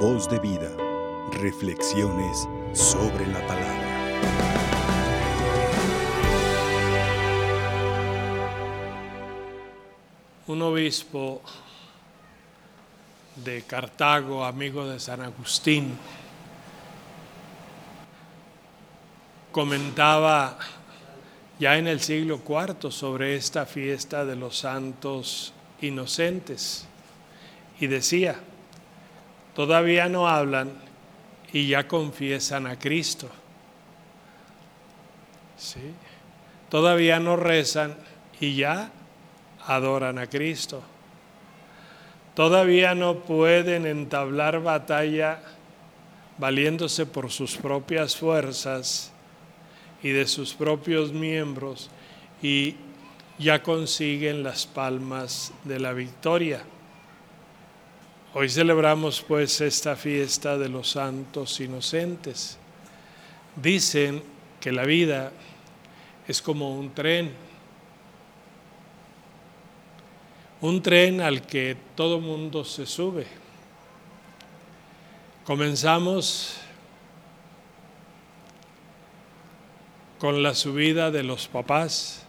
Voz de vida. Reflexiones sobre la palabra. Un obispo de Cartago, amigo de San Agustín, comentaba ya en el siglo IV sobre esta fiesta de los santos inocentes y decía, todavía no hablan y ya confiesan a Cristo. ¿Sí? Todavía no rezan y ya adoran a Cristo. Todavía no pueden entablar batalla valiéndose por sus propias fuerzas y de sus propios miembros y ya consiguen las palmas de la victoria. Hoy celebramos pues esta fiesta de los santos inocentes. Dicen que la vida es como un tren, un tren al que todo mundo se sube. Comenzamos con la subida de los papás.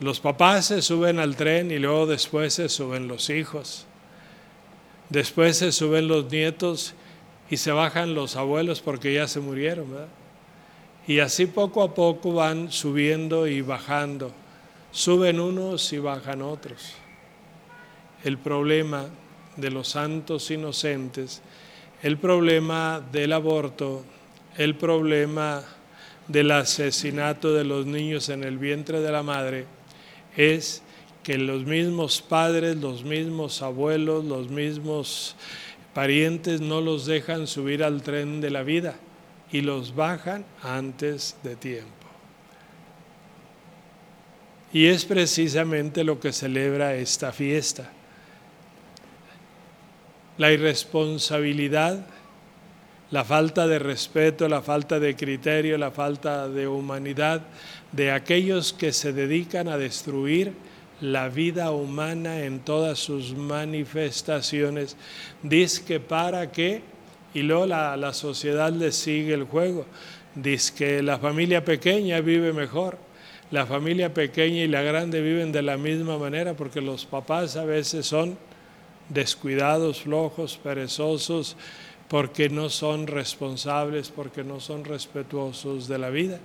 Los papás se suben al tren y luego después se suben los hijos. Después se suben los nietos y se bajan los abuelos porque ya se murieron. Y así poco a poco van subiendo y bajando. Suben unos y bajan otros. El problema de los santos inocentes, el problema del aborto, el problema del asesinato de los niños en el vientre de la madre es que los mismos padres, los mismos abuelos, los mismos parientes no los dejan subir al tren de la vida y los bajan antes de tiempo. Y es precisamente lo que celebra esta fiesta. La irresponsabilidad la falta de respeto, la falta de criterio, la falta de humanidad de aquellos que se dedican a destruir la vida humana en todas sus manifestaciones. Dice que para qué, y luego la, la sociedad le sigue el juego. Dice que la familia pequeña vive mejor. La familia pequeña y la grande viven de la misma manera porque los papás a veces son descuidados, flojos, perezosos, porque no son responsables, porque no son respetuosos de la vida.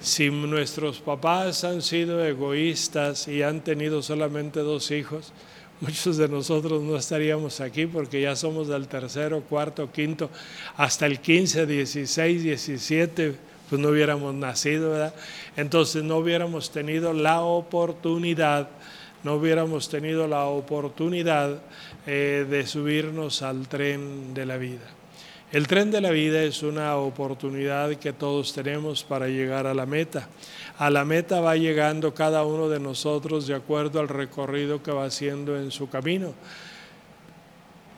Si nuestros papás han sido egoístas y han tenido solamente dos hijos, muchos de nosotros no estaríamos aquí porque ya somos del tercero, cuarto, quinto, hasta el 15, 16, 17, pues no hubiéramos nacido, ¿verdad? Entonces no hubiéramos tenido la oportunidad no hubiéramos tenido la oportunidad eh, de subirnos al tren de la vida. El tren de la vida es una oportunidad que todos tenemos para llegar a la meta. A la meta va llegando cada uno de nosotros de acuerdo al recorrido que va haciendo en su camino.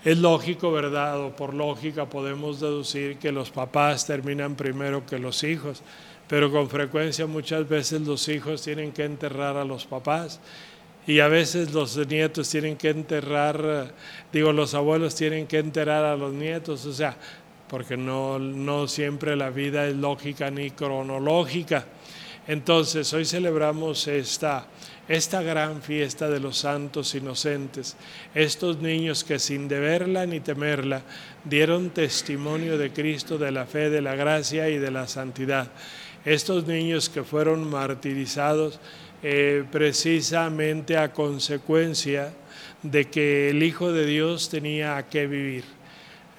Es lógico, ¿verdad? O por lógica podemos deducir que los papás terminan primero que los hijos, pero con frecuencia muchas veces los hijos tienen que enterrar a los papás y a veces los nietos tienen que enterrar, digo, los abuelos tienen que enterrar a los nietos, o sea, porque no, no siempre la vida es lógica ni cronológica. Entonces, hoy celebramos esta, esta gran fiesta de los santos inocentes, estos niños que sin deberla ni temerla dieron testimonio de Cristo, de la fe, de la gracia y de la santidad. Estos niños que fueron martirizados eh, precisamente a consecuencia de que el Hijo de Dios tenía que vivir.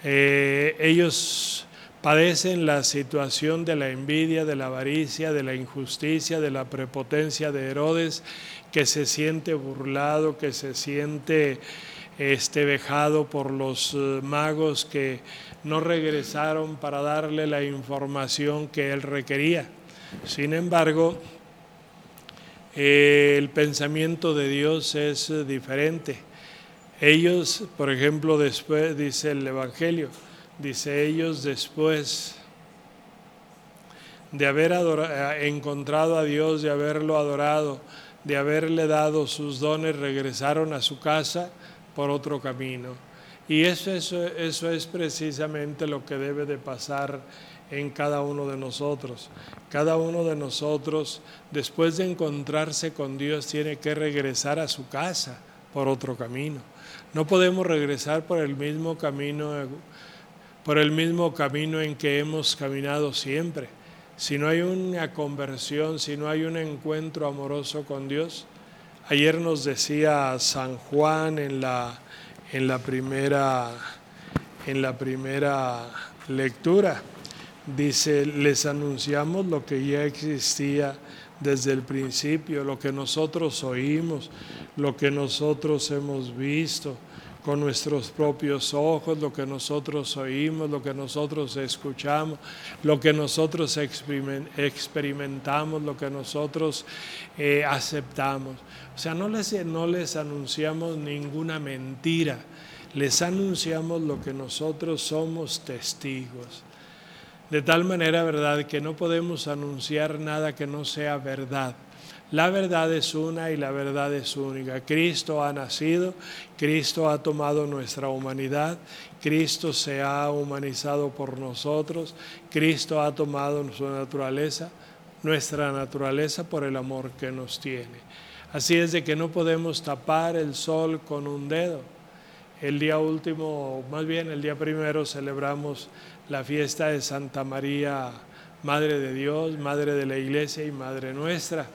Eh, ellos padecen la situación de la envidia, de la avaricia, de la injusticia, de la prepotencia de Herodes, que se siente burlado, que se siente este, vejado por los eh, magos que no regresaron para darle la información que él requería. Sin embargo, el pensamiento de Dios es eh, diferente. Ellos, por ejemplo, después, dice el Evangelio, dice ellos después de haber eh, encontrado a Dios, de haberlo adorado, de haberle dado sus dones, regresaron a su casa por otro camino. Y eso, eso, eso es precisamente lo que debe de pasar en cada uno de nosotros. Cada uno de nosotros, después de encontrarse con Dios, tiene que regresar a su casa por otro camino. No podemos regresar por el mismo camino, por el mismo camino en que hemos caminado siempre. Si no hay una conversión, si no hay un encuentro amoroso con Dios, ayer nos decía San Juan en la, en la primera en la primera lectura dice, les anunciamos lo que ya existía desde el principio, lo que nosotros oímos, lo que nosotros hemos visto con nuestros propios ojos, lo que nosotros oímos, lo que nosotros escuchamos, lo que nosotros experimentamos, lo que nosotros eh, aceptamos. O sea, no les, no les anunciamos ninguna mentira, les anunciamos lo que nosotros somos testigos. De tal manera, ¿verdad?, que no podemos anunciar nada que no sea verdad. La verdad es una y la verdad es única. Cristo ha nacido, Cristo ha tomado nuestra humanidad, Cristo se ha humanizado por nosotros, Cristo ha tomado su naturaleza, nuestra naturaleza por el amor que nos tiene. Así es de que no podemos tapar el sol con un dedo. El día último, más bien el día primero, celebramos la fiesta de Santa María, Madre de Dios, Madre de la Iglesia y Madre nuestra.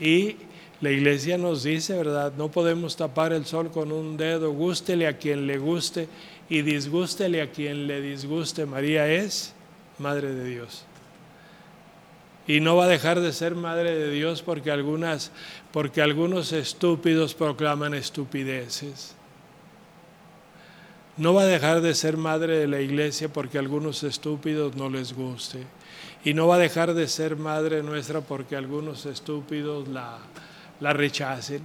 Y la Iglesia nos dice, ¿verdad? No podemos tapar el sol con un dedo, gústele a quien le guste y disgústele a quien le disguste. María es Madre de Dios. Y no va a dejar de ser Madre de Dios porque, algunas, porque algunos estúpidos proclaman estupideces no va a dejar de ser madre de la iglesia porque algunos estúpidos no les guste. Y no va a dejar de ser madre nuestra porque algunos estúpidos la, la rechacen.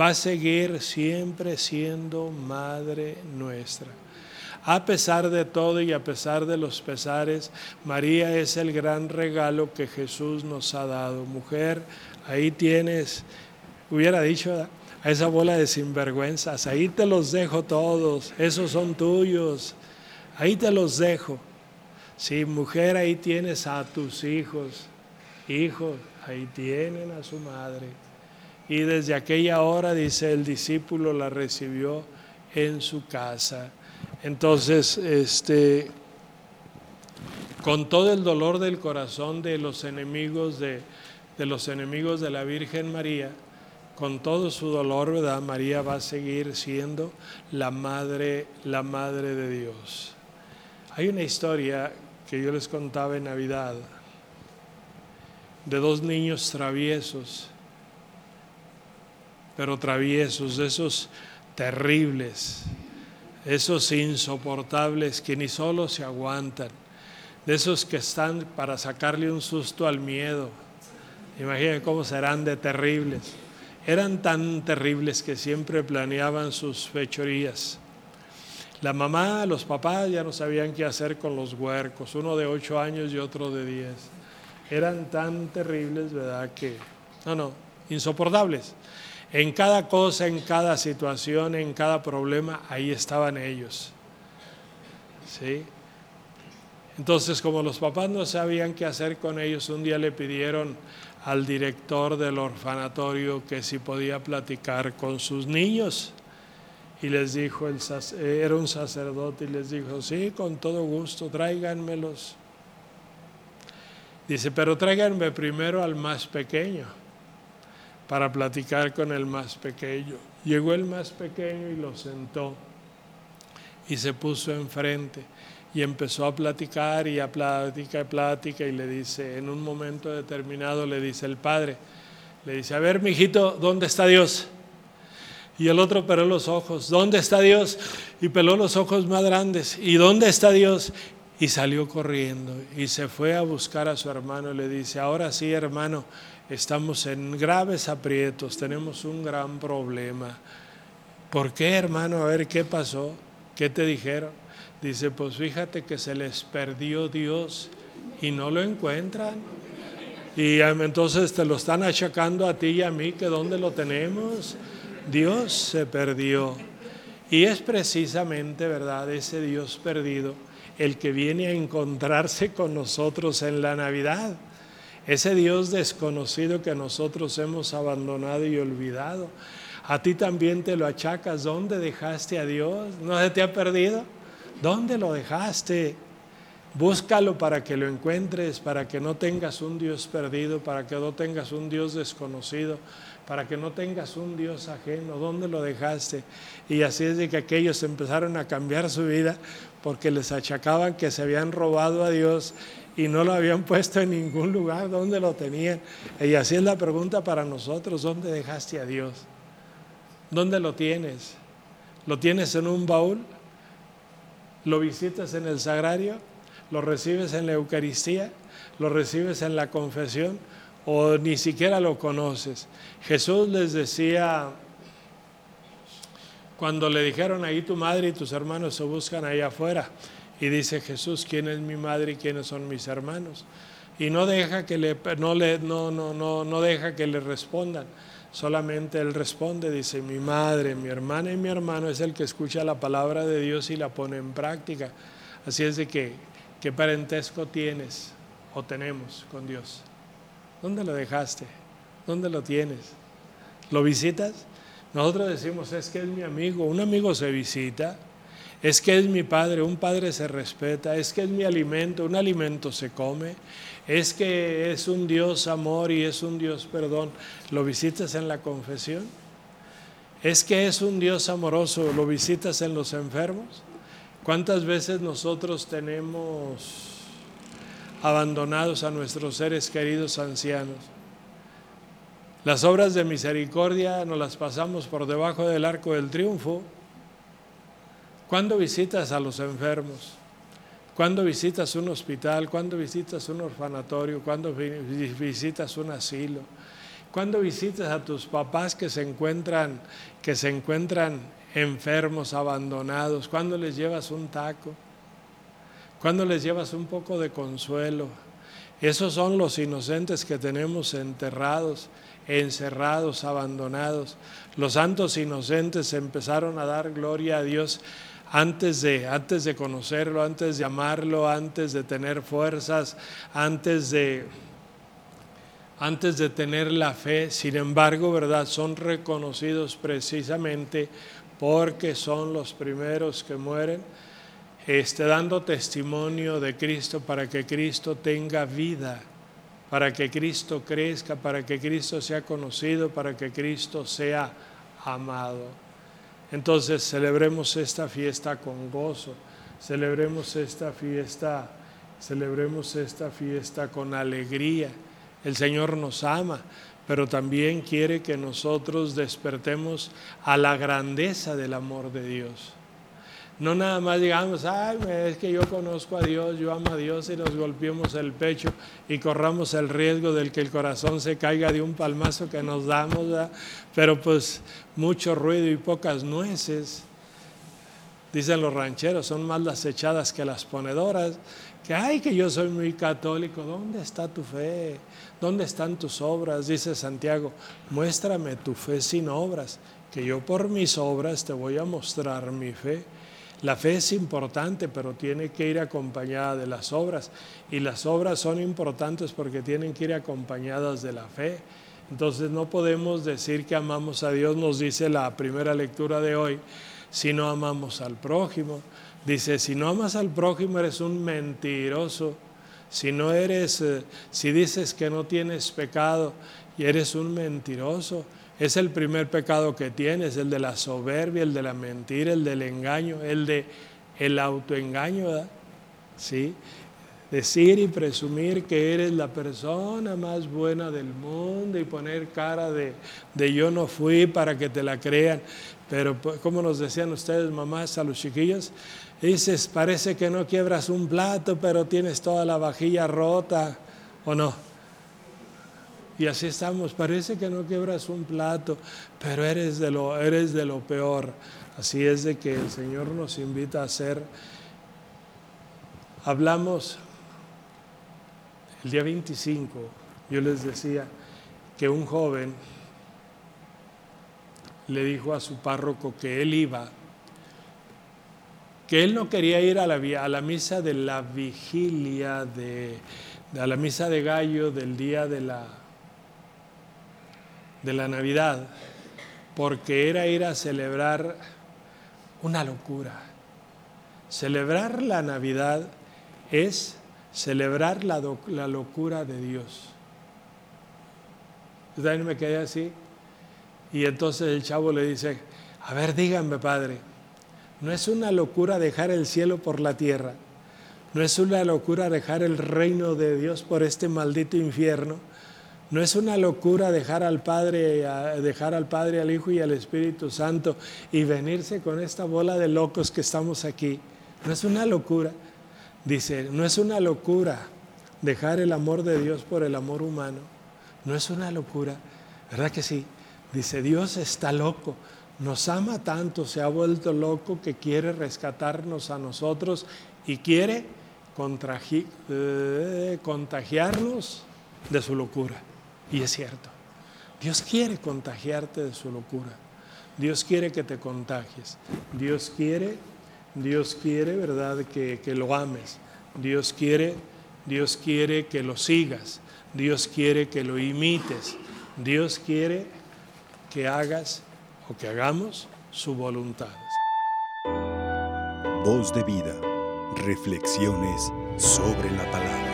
Va a seguir siempre siendo madre nuestra. A pesar de todo y a pesar de los pesares, María es el gran regalo que Jesús nos ha dado. Mujer, ahí tienes, hubiera dicho, a esa bola de sinvergüenzas. Ahí te los dejo todos, esos son tuyos. Ahí te los dejo. Sí, mujer, ahí tienes a tus hijos. Hijos, ahí tienen a su madre. Y desde aquella hora, dice el discípulo, la recibió en su casa. Entonces, este, con todo el dolor del corazón de los enemigos de, de los enemigos de la Virgen María, con todo su dolor, ¿verdad? María va a seguir siendo la madre, la madre de Dios. Hay una historia que yo les contaba en Navidad de dos niños traviesos, pero traviesos, de esos terribles, esos insoportables que ni solo se aguantan, de esos que están para sacarle un susto al miedo. Imaginen cómo serán de terribles eran tan terribles que siempre planeaban sus fechorías. La mamá, los papás ya no sabían qué hacer con los huercos, uno de ocho años y otro de diez. Eran tan terribles, ¿verdad? Que, no, no, insoportables. En cada cosa, en cada situación, en cada problema, ahí estaban ellos. ¿Sí? Entonces, como los papás no sabían qué hacer con ellos, un día le pidieron al director del orfanatorio que si podía platicar con sus niños. Y les dijo, el, era un sacerdote y les dijo, sí, con todo gusto, tráiganmelos. Dice, pero tráiganme primero al más pequeño para platicar con el más pequeño. Llegó el más pequeño y lo sentó y se puso enfrente y empezó a platicar y a plática y plática y le dice, en un momento determinado le dice el padre, le dice, a ver, mijito, ¿dónde está Dios? Y el otro peló los ojos, ¿dónde está Dios? Y peló los ojos más grandes, ¿y dónde está Dios? Y salió corriendo y se fue a buscar a su hermano y le dice, ahora sí, hermano, estamos en graves aprietos, tenemos un gran problema. ¿Por qué, hermano? A ver, ¿qué pasó? ¿Qué te dijeron? Dice, pues fíjate que se les perdió Dios y no lo encuentran. Y entonces te lo están achacando a ti y a mí, que dónde lo tenemos. Dios se perdió. Y es precisamente, ¿verdad?, ese Dios perdido el que viene a encontrarse con nosotros en la Navidad. Ese Dios desconocido que nosotros hemos abandonado y olvidado. A ti también te lo achacas. ¿Dónde dejaste a Dios? ¿No se te ha perdido? ¿Dónde lo dejaste? Búscalo para que lo encuentres, para que no tengas un Dios perdido, para que no tengas un Dios desconocido, para que no tengas un Dios ajeno. ¿Dónde lo dejaste? Y así es de que aquellos empezaron a cambiar su vida porque les achacaban que se habían robado a Dios y no lo habían puesto en ningún lugar donde lo tenían. Y así es la pregunta para nosotros, ¿dónde dejaste a Dios? ¿Dónde lo tienes? ¿Lo tienes en un baúl? ¿Lo visitas en el sagrario? ¿Lo recibes en la Eucaristía? ¿Lo recibes en la confesión? ¿O ni siquiera lo conoces? Jesús les decía, cuando le dijeron ahí tu madre y tus hermanos se buscan ahí afuera, y dice Jesús, ¿quién es mi madre y quiénes son mis hermanos? Y no deja que le, no le, no, no, no, no deja que le respondan. Solamente él responde, dice, mi madre, mi hermana y mi hermano es el que escucha la palabra de Dios y la pone en práctica. Así es de que, ¿qué parentesco tienes o tenemos con Dios? ¿Dónde lo dejaste? ¿Dónde lo tienes? ¿Lo visitas? Nosotros decimos, es que es mi amigo. Un amigo se visita, es que es mi padre, un padre se respeta, es que es mi alimento, un alimento se come, es que es un Dios amor y es un Dios perdón. ¿Lo visitas en la confesión? Es que es un Dios amoroso, ¿lo visitas en los enfermos? ¿Cuántas veces nosotros tenemos abandonados a nuestros seres queridos ancianos? Las obras de misericordia nos las pasamos por debajo del arco del triunfo ¿Cuándo visitas a los enfermos? ¿Cuándo visitas un hospital? ¿Cuándo visitas un orfanatorio? ¿Cuándo visitas un asilo? ¿Cuándo visitas a tus papás que se encuentran, que se encuentran enfermos, abandonados? ¿Cuándo les llevas un taco? ¿Cuándo les llevas un poco de consuelo? Esos son los inocentes que tenemos enterrados, encerrados, abandonados. Los santos inocentes empezaron a dar gloria a Dios antes de, antes de conocerlo, antes de amarlo, antes de tener fuerzas, antes de, antes de tener la fe. Sin embargo, ¿verdad? Son reconocidos precisamente porque son los primeros que mueren, este, dando testimonio de Cristo para que Cristo tenga vida, para que Cristo crezca, para que Cristo sea conocido, para que Cristo sea amado. Entonces celebremos esta fiesta con gozo, celebremos esta fiesta, celebremos esta fiesta con alegría. El Señor nos ama, pero también quiere que nosotros despertemos a la grandeza del amor de Dios. No nada más digamos, ay, es que yo conozco a Dios, yo amo a Dios y nos golpeemos el pecho y corramos el riesgo del que el corazón se caiga de un palmazo que nos damos, pero pues mucho ruido y pocas nueces. Dicen los rancheros, son más las echadas que las ponedoras. Que ay, que yo soy muy católico. ¿Dónde está tu fe? ¿Dónde están tus obras? Dice Santiago, muéstrame tu fe sin obras, que yo por mis obras te voy a mostrar mi fe. La fe es importante, pero tiene que ir acompañada de las obras. Y las obras son importantes porque tienen que ir acompañadas de la fe. Entonces no podemos decir que amamos a Dios, nos dice la primera lectura de hoy, si no amamos al prójimo. Dice, si no amas al prójimo eres un mentiroso. Si no eres, eh, si dices que no tienes pecado y eres un mentiroso. Es el primer pecado que tienes, el de la soberbia, el de la mentira, el del engaño, el de el autoengaño. ¿Sí? Decir y presumir que eres la persona más buena del mundo y poner cara de, de yo no fui para que te la crean. Pero pues, como nos decían ustedes, mamás, a los chiquillos, dices, parece que no quiebras un plato, pero tienes toda la vajilla rota, ¿o no? Y así estamos, parece que no quebras un plato, pero eres de lo, eres de lo peor. Así es de que el Señor nos invita a hacer. Hablamos el día 25, yo les decía que un joven le dijo a su párroco que él iba que él no quería ir a la, misa de la vigilia, de, a la misa de gallo del día de la, de la Navidad, porque era ir a celebrar una locura. Celebrar la Navidad es celebrar la, la locura de Dios. Yo también me quedé así. Y entonces el chavo le dice, a ver, díganme, padre, no es una locura dejar el cielo por la tierra. No es una locura dejar el reino de Dios por este maldito infierno. No es una locura dejar al Padre, dejar al Padre, al Hijo y al Espíritu Santo y venirse con esta bola de locos que estamos aquí. No es una locura. Dice, no es una locura dejar el amor de Dios por el amor humano. No es una locura. ¿Verdad que sí? Dice, Dios está loco nos ama tanto, se ha vuelto loco que quiere rescatarnos a nosotros y quiere eh, contagiarnos de su locura. Y es cierto, Dios quiere contagiarte de su locura. Dios quiere que te contagies. Dios quiere, Dios quiere, ¿verdad?, que, que lo ames. Dios quiere, Dios quiere que lo sigas. Dios quiere que lo imites. Dios quiere que hagas o que hagamos su voluntad. Voz de vida, reflexiones sobre la palabra.